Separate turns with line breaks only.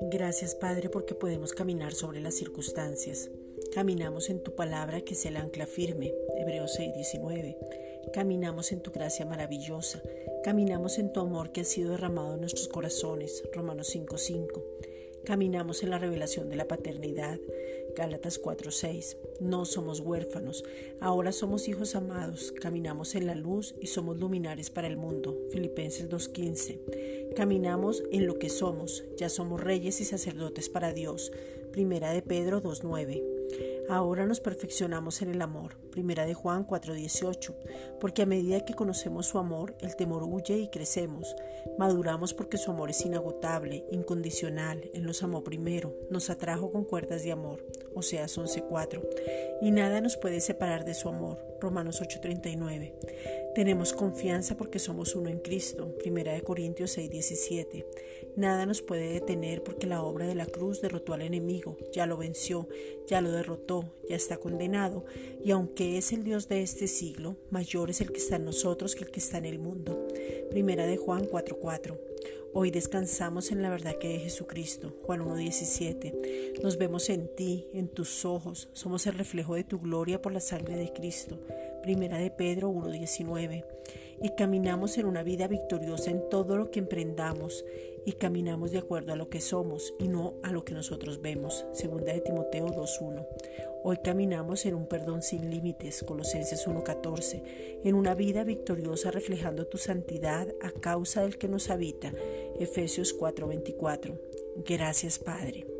Gracias Padre porque podemos caminar sobre las circunstancias. Caminamos en tu palabra que es el ancla firme, Hebreos 6:19. Caminamos en tu gracia maravillosa. Caminamos en tu amor que ha sido derramado en nuestros corazones, Romanos 5:5. Caminamos en la revelación de la paternidad, Gálatas 4:6. No somos huérfanos, ahora somos hijos amados, caminamos en la luz y somos luminares para el mundo, Filipenses 2:15. Caminamos en lo que somos, ya somos reyes y sacerdotes para Dios, Primera de Pedro 2:9. Ahora nos perfeccionamos en el amor. Primera de Juan 4:18. Porque a medida que conocemos su amor, el temor huye y crecemos. Maduramos porque su amor es inagotable, incondicional. Él nos amó primero, nos atrajo con cuerdas de amor. Oseas 11:4. Y nada nos puede separar de su amor. Romanos 8:39. Tenemos confianza porque somos uno en Cristo. Primera de Corintios 6:17. Nada nos puede detener porque la obra de la cruz derrotó al enemigo, ya lo venció, ya lo derrotó, ya está condenado, y aunque es el Dios de este siglo, mayor es el que está en nosotros que el que está en el mundo. Primera de Juan 4:4. Hoy descansamos en la verdad que es Jesucristo. Juan 1.17. Nos vemos en ti, en tus ojos. Somos el reflejo de tu gloria por la sangre de Cristo. Primera de Pedro 1.19. Y caminamos en una vida victoriosa en todo lo que emprendamos y caminamos de acuerdo a lo que somos y no a lo que nosotros vemos. Segunda de Timoteo 2.1. Hoy caminamos en un perdón sin límites, Colosenses 1.14, en una vida victoriosa reflejando tu santidad a causa del que nos habita, Efesios 4.24. Gracias Padre.